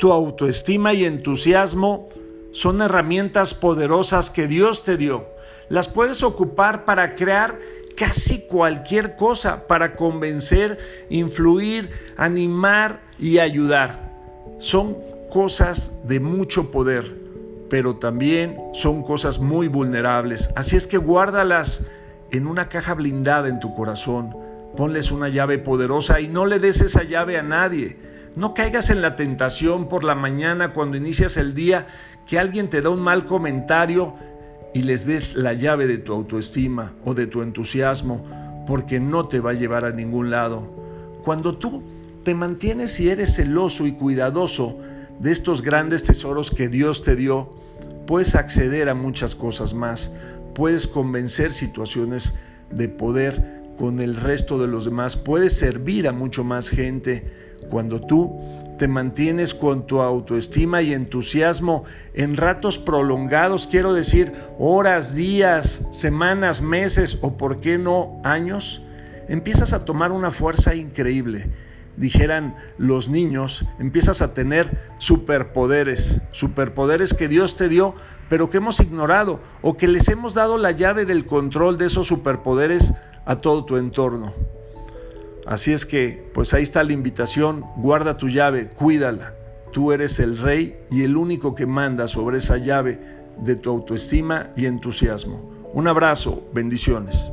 tu autoestima y entusiasmo son herramientas poderosas que Dios te dio. Las puedes ocupar para crear casi cualquier cosa, para convencer, influir, animar y ayudar. Son cosas de mucho poder, pero también son cosas muy vulnerables. Así es que guárdalas en una caja blindada en tu corazón. Ponles una llave poderosa y no le des esa llave a nadie. No caigas en la tentación por la mañana cuando inicias el día que alguien te da un mal comentario y les des la llave de tu autoestima o de tu entusiasmo, porque no te va a llevar a ningún lado. Cuando tú te mantienes y eres celoso y cuidadoso de estos grandes tesoros que Dios te dio, puedes acceder a muchas cosas más, puedes convencer situaciones de poder con el resto de los demás, puedes servir a mucho más gente cuando tú te mantienes con tu autoestima y entusiasmo en ratos prolongados, quiero decir horas, días, semanas, meses o por qué no años, empiezas a tomar una fuerza increíble. Dijeran los niños, empiezas a tener superpoderes, superpoderes que Dios te dio, pero que hemos ignorado o que les hemos dado la llave del control de esos superpoderes a todo tu entorno. Así es que, pues ahí está la invitación, guarda tu llave, cuídala. Tú eres el rey y el único que manda sobre esa llave de tu autoestima y entusiasmo. Un abrazo, bendiciones.